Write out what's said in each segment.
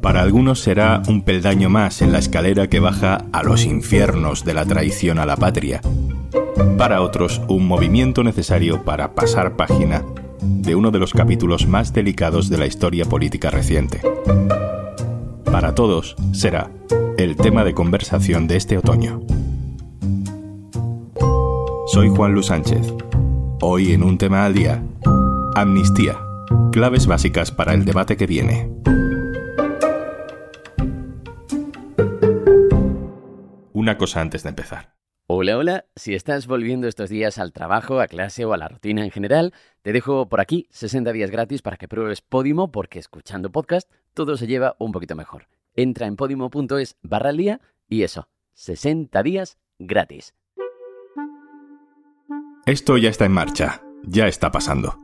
Para algunos será un peldaño más en la escalera que baja a los infiernos de la traición a la patria. Para otros, un movimiento necesario para pasar página de uno de los capítulos más delicados de la historia política reciente. Para todos será el tema de conversación de este otoño. Soy Juan Luis Sánchez. Hoy en un tema al día, amnistía, claves básicas para el debate que viene. Una cosa antes de empezar. Hola, hola. Si estás volviendo estos días al trabajo, a clase o a la rutina en general, te dejo por aquí 60 días gratis para que pruebes Podimo porque escuchando podcast todo se lleva un poquito mejor. Entra en podimo.es barra día y eso, 60 días gratis. Esto ya está en marcha, ya está pasando.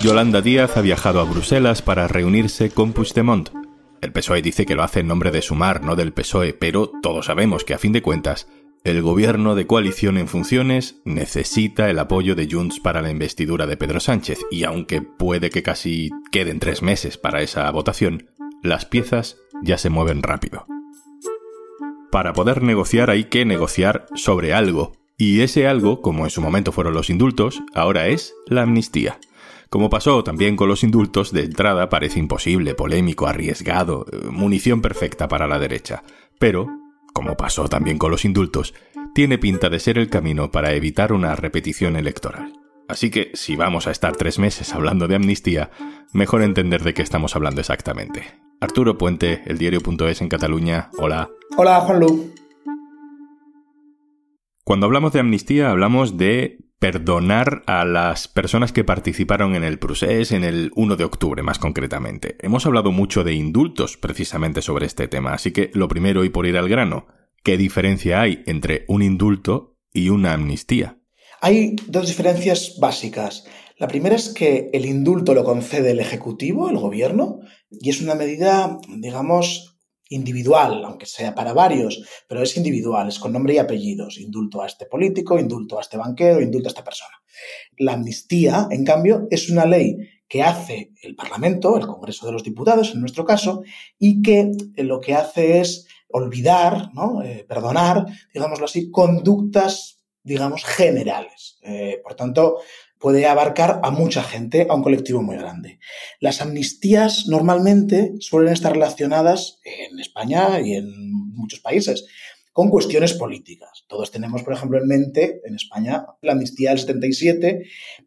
Yolanda Díaz ha viajado a Bruselas para reunirse con Puigdemont el PSOE dice que lo hace en nombre de Sumar, no del PSOE, pero todos sabemos que a fin de cuentas, el gobierno de coalición en funciones necesita el apoyo de Junts para la investidura de Pedro Sánchez, y aunque puede que casi queden tres meses para esa votación, las piezas ya se mueven rápido. Para poder negociar hay que negociar sobre algo, y ese algo, como en su momento fueron los indultos, ahora es la amnistía. Como pasó también con los indultos, de entrada parece imposible, polémico, arriesgado, eh, munición perfecta para la derecha. Pero, como pasó también con los indultos, tiene pinta de ser el camino para evitar una repetición electoral. Así que, si vamos a estar tres meses hablando de amnistía, mejor entender de qué estamos hablando exactamente. Arturo Puente, el diario.es en Cataluña. Hola. Hola, Juanlu. Cuando hablamos de amnistía, hablamos de perdonar a las personas que participaron en el procés en el 1 de octubre, más concretamente. Hemos hablado mucho de indultos precisamente sobre este tema, así que lo primero y por ir al grano, ¿qué diferencia hay entre un indulto y una amnistía? Hay dos diferencias básicas. La primera es que el indulto lo concede el Ejecutivo, el Gobierno, y es una medida, digamos, individual, aunque sea para varios, pero es individual, es con nombre y apellidos. Indulto a este político, indulto a este banquero, indulto a esta persona. La amnistía, en cambio, es una ley que hace el Parlamento, el Congreso de los Diputados en nuestro caso, y que lo que hace es olvidar, ¿no? Eh, perdonar, digámoslo así, conductas, digamos, generales. Eh, por tanto, puede abarcar a mucha gente, a un colectivo muy grande. Las amnistías normalmente suelen estar relacionadas en España y en muchos países con cuestiones políticas. Todos tenemos, por ejemplo, en mente en España la amnistía del 77,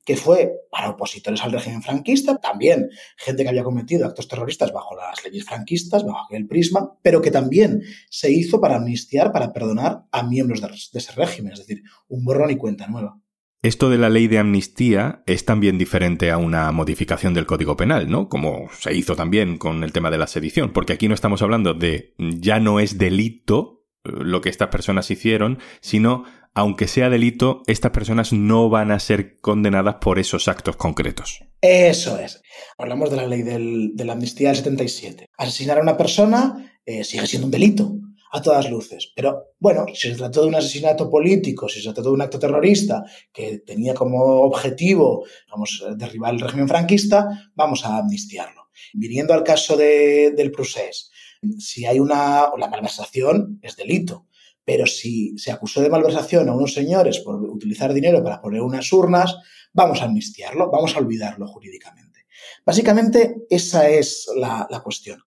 que fue para opositores al régimen franquista, también gente que había cometido actos terroristas bajo las leyes franquistas, bajo aquel prisma, pero que también se hizo para amnistiar, para perdonar a miembros de, ese régimen, es decir, un borrón y cuenta nueva. Esto de la ley de amnistía es también diferente a una modificación del Código Penal, ¿no? Como se hizo también con el tema de la sedición, porque aquí no estamos hablando de ya no es delito eh, lo que estas personas hicieron, sino, aunque sea delito, estas personas no van a ser condenadas por esos actos concretos. Eso es. Hablamos de la ley de la amnistía del 77. Asesinar a una persona eh, sigue siendo un delito a todas luces. Pero bueno, si se trató de un asesinato político, si se trató de un acto terrorista que tenía como objetivo, vamos, derribar el régimen franquista, vamos a amnistiarlo. Viniendo al caso del procés, si hay una, malversación es delito, pero si se acusó de malversación a unos señores por utilizar dinero para poner unas urnas, vamos a amnistiarlo, vamos a olvidarlo jurídicamente. Básicamente esa es la cuestión.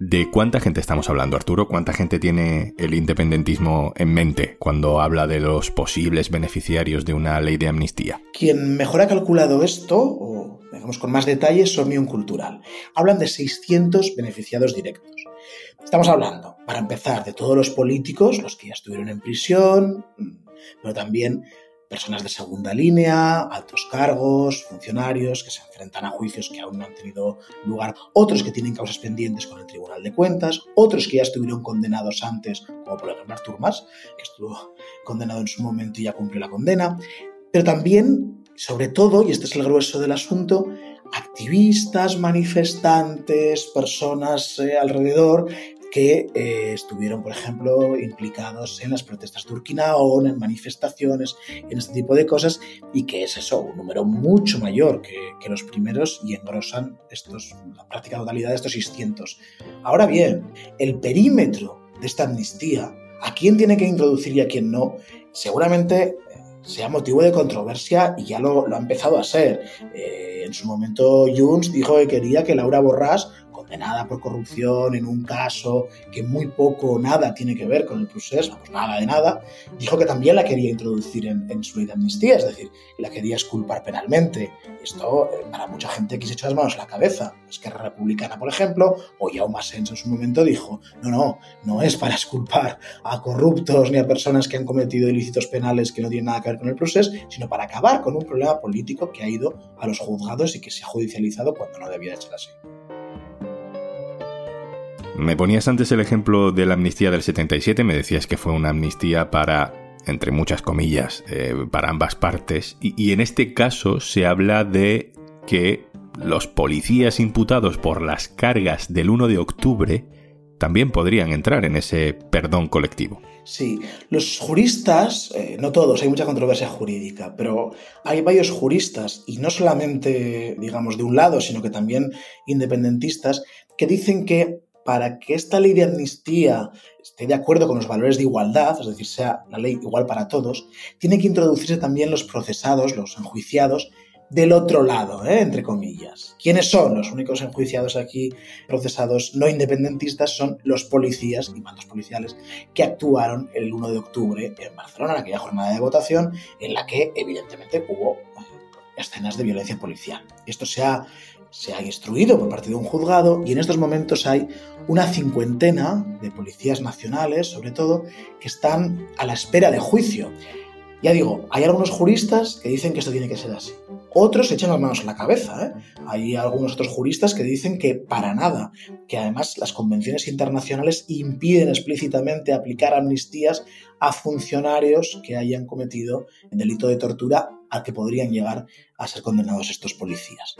¿De cuánta gente estamos hablando, Arturo? ¿Cuánta gente tiene el independentismo en mente cuando habla de los posibles beneficiarios de una ley de amnistía? Quien mejor ha calculado esto, o digamos con más detalles, son Mion Cultural. Hablan de 600 beneficiados directos. Estamos hablando, para empezar, de todos los políticos, los que ya estuvieron en prisión, pero también personas de segunda línea, altos cargos, funcionarios que se enfrentan a juicios que aún no han tenido lugar, otros que tienen causas pendientes con el Tribunal de Cuentas, otros que ya estuvieron condenados antes, como por ejemplo Artur Mas, que estuvo condenado en su momento y ya cumplió la condena, pero también, sobre todo, y este es el grueso del asunto, activistas, manifestantes, personas eh, alrededor que eh, estuvieron, por ejemplo, implicados en las protestas de Urquinaón, en manifestaciones, en este tipo de cosas, y que es eso, un número mucho mayor que, que los primeros y engrosan estos, la práctica totalidad de estos 600. Ahora bien, el perímetro de esta amnistía, a quién tiene que introducir y a quién no, seguramente eh, sea motivo de controversia y ya lo, lo ha empezado a ser. Eh, en su momento Junts dijo que quería que Laura Borràs nada por corrupción en un caso que muy poco o nada tiene que ver con el proceso, pues nada de nada, dijo que también la quería introducir en, su ley de amnistía, es decir, la quería esculpar penalmente. Esto eh, para mucha gente que se echó las manos a la cabeza. Es que Republicana, por ejemplo, o Jaume Sens en su momento dijo, no, no, no es para esculpar a corruptos ni a personas que han cometido ilícitos penales que no tienen nada que ver con el proceso, sino para acabar con un problema político que ha ido a los juzgados y que se ha judicializado cuando no debía de ser así. Me ponías antes el ejemplo de la amnistía del 77, me decías que fue una amnistía para, entre muchas comillas, eh, para ambas partes, y, en este caso se habla de que los policías imputados por las cargas del 1 de octubre también podrían entrar en ese perdón colectivo. Sí, los juristas, eh, no todos, hay mucha controversia jurídica, pero hay varios juristas, y no solamente, digamos, de un lado, sino que también independentistas, que dicen que para que esta ley de amnistía esté de acuerdo con los valores de igualdad, es decir, sea la ley igual para todos, tiene que introducirse también los procesados, los enjuiciados, del otro lado, ¿eh? entre comillas. ¿Quiénes son los únicos enjuiciados aquí, procesados no independentistas? Son los policías y mandos policiales que actuaron el 1 de octubre en Barcelona, en aquella jornada de votación, en la que evidentemente hubo escenas de violencia policial. Esto se ha se ha instruido por parte de un juzgado y en estos momentos hay una cincuentena de policías nacionales, sobre todo, que están a la espera de juicio. Ya digo, hay algunos juristas que dicen que esto tiene que ser así. Otros echan las manos en la cabeza. ¿eh? Hay algunos otros juristas que dicen que para nada, que además las convenciones internacionales impiden explícitamente aplicar amnistías a funcionarios que hayan cometido el delito de tortura al que podrían llegar a ser condenados estos policías.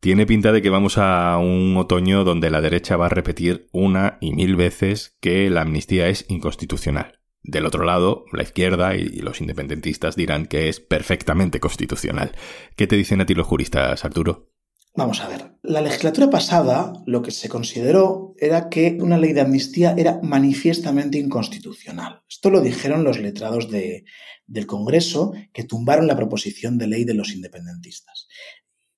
Tiene pinta de que vamos a un otoño donde la derecha va a repetir una y mil veces que la amnistía es inconstitucional. Del otro lado, la izquierda y los independentistas dirán que es perfectamente constitucional. ¿Qué te dicen a ti los juristas, Arturo? Vamos a ver, la legislatura pasada lo que se consideró era que una ley de amnistía era manifiestamente inconstitucional. Esto lo dijeron los letrados del Congreso que tumbaron la proposición de ley de los independentistas.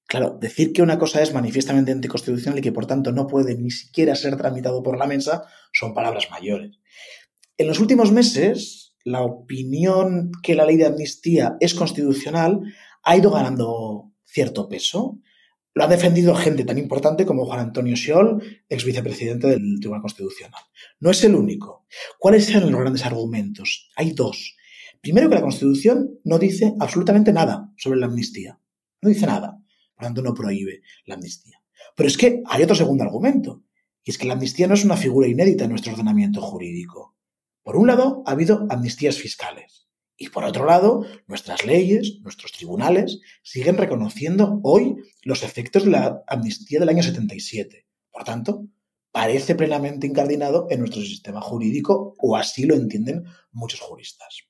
Claro, decir que una cosa es manifiestamente anticonstitucional y que por tanto no puede ni siquiera ser tramitado por la mesa son palabras mayores. En los últimos meses, la opinión que la ley de amnistía es constitucional ha ido ganando cierto peso. Lo ha defendido gente tan importante como Juan Antonio Siol, ex vicepresidente del Tribunal Constitucional. No es el único. ¿Cuáles eran los grandes argumentos? Hay dos. Primero que la Constitución no dice absolutamente nada sobre la amnistía. No dice nada. Por tanto, no prohíbe la amnistía. Pero es que hay otro segundo argumento, y es que la amnistía no es una figura inédita en nuestro ordenamiento jurídico. Por un lado, ha habido amnistías fiscales. Y por otro lado, nuestras leyes, nuestros tribunales, siguen reconociendo hoy los efectos de la amnistía del año 77. Por tanto, parece plenamente incardinado en nuestro sistema jurídico, o así lo entienden muchos juristas.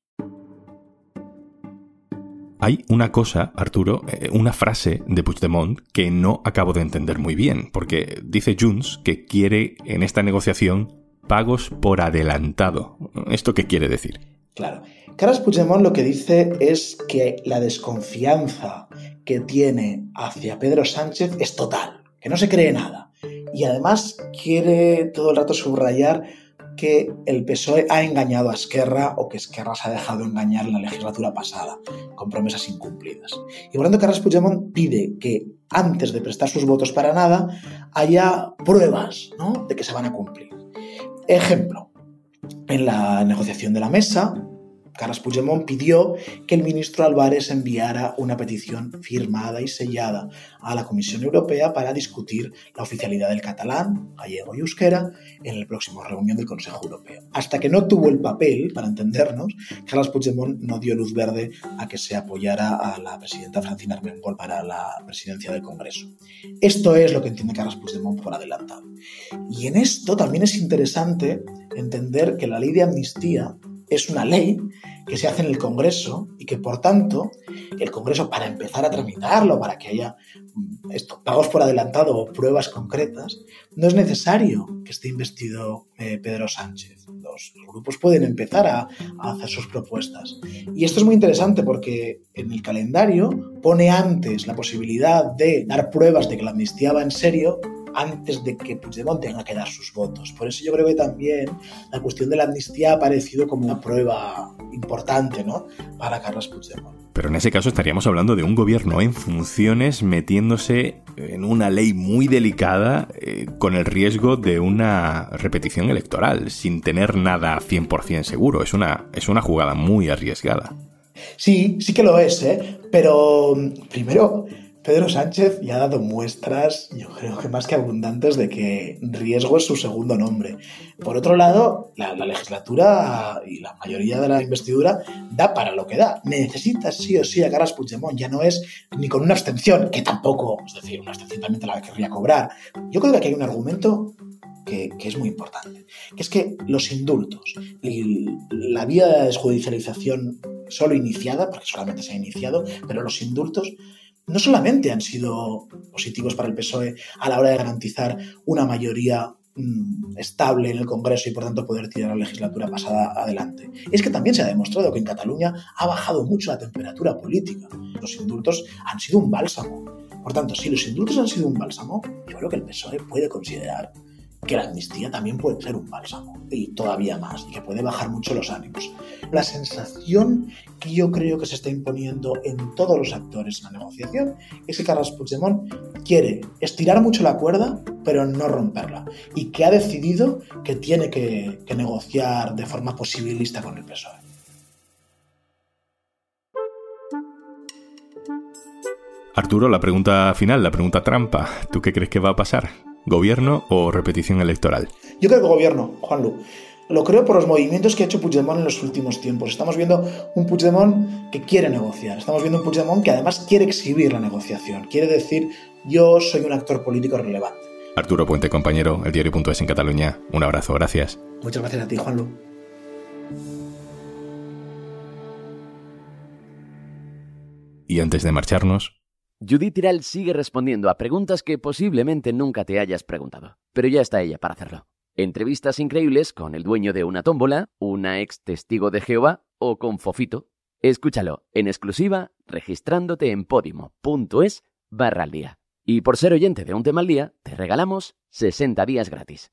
Hay una cosa, Arturo, eh, una frase de Puigdemont que no acabo de entender muy bien, porque dice Junts que quiere en esta negociación pagos por adelantado. ¿Esto qué quiere decir? Claro. Carles Puigdemont lo que dice es que la desconfianza que tiene hacia Pedro Sánchez es total, que no se cree nada. Y además quiere todo el rato subrayar que el PSOE ha engañado a Esquerra o que Esquerra se ha dejado engañar en la legislatura pasada, con promesas incumplidas. Y tanto, Carles Puigdemont pide que antes de prestar sus votos para nada haya pruebas de que se van a cumplir. Ejemplo, en la negociación de la mesa, Carles Puigdemont pidió que el ministro Álvarez enviara una petición firmada y sellada a la Comisión Europea para discutir la oficialidad del catalán, gallego y euskera en la próxima reunión del Consejo Europeo. Hasta que no tuvo el papel, para entendernos, Carles Puigdemont no dio luz verde a que se apoyara a la presidenta Francina Armengol para la presidencia del Congreso. Esto es lo que entiende Carles Puigdemont por adelantado. Y en esto también es interesante entender que la ley de amnistía es una ley que se hace en el Congreso y que, por tanto, el Congreso, para empezar a tramitarlo, para que haya mm, pagos por adelantado o pruebas concretas, no es necesario que esté investido eh, Pedro Sánchez. Los, grupos pueden empezar a, a hacer sus propuestas. Y esto es muy interesante porque en el calendario pone antes la posibilidad de dar pruebas de que la amnistía va en serio antes de que Puigdemont tenga que dar sus votos. Por eso yo creo que también la cuestión de la amnistía ha aparecido como una prueba importante ¿no? para Carlos Puigdemont. Pero en ese caso estaríamos hablando de un gobierno en funciones metiéndose en una ley muy delicada eh, con el riesgo de una repetición electoral, sin tener nada 100% seguro. Es una, es una jugada muy arriesgada. Sí, sí que lo es, ¿eh? pero primero Pedro Sánchez ya ha dado muestras, yo creo que más que abundantes, de que riesgo es su segundo nombre. Por otro lado, la, legislatura y la mayoría de la investidura da para lo que da. Necesita sí o sí a Carles Puigdemont, ya no es ni con una abstención, que tampoco, es decir, una abstención también te la querría cobrar. Yo creo que aquí hay un argumento que, que, es muy importante, que es que los indultos y la vía de desjudicialización solo iniciada, porque solamente se ha iniciado, pero los indultos no solamente han sido positivos para el PSOE a la hora de garantizar una mayoría mm, estable en el Congreso y por tanto poder tirar la legislatura pasada adelante. Es que también se ha demostrado que en Cataluña ha bajado mucho la temperatura política. Los indultos han sido un bálsamo. Por tanto, si los indultos han sido un bálsamo, yo creo que el PSOE puede considerar que la amnistía también puede ser un bálsamo y todavía más y que puede bajar mucho los ánimos. La sensación que yo creo que se está imponiendo en todos los actores en la negociación es que Carlos Puigdemont quiere estirar mucho la cuerda pero no romperla y que ha decidido que tiene que, negociar de forma posibilista con el PSOE. Arturo, la pregunta final, la pregunta trampa. ¿Tú qué crees que va a pasar? ¿Gobierno o repetición electoral? Yo creo que gobierno, Juanlu. Lo creo por los movimientos que ha hecho Puigdemont en los últimos tiempos. Estamos viendo un Puigdemont que quiere negociar. Estamos viendo un Puigdemont que además quiere exhibir la negociación. Quiere decir, yo soy un actor político relevante. Arturo Puente, compañero, el diario.es en Cataluña. Un abrazo, gracias. Muchas gracias a ti, Juanlu. Y antes de marcharnos, Judith Tiral sigue respondiendo a preguntas que posiblemente nunca te hayas preguntado, pero ya está ella para hacerlo. Entrevistas increíbles con el dueño de una tómbola, una ex testigo de Jehová o con Fofito. Escúchalo en exclusiva registrándote en podimo.es barra al día. Y por ser oyente de un tema al día, te regalamos 60 días gratis.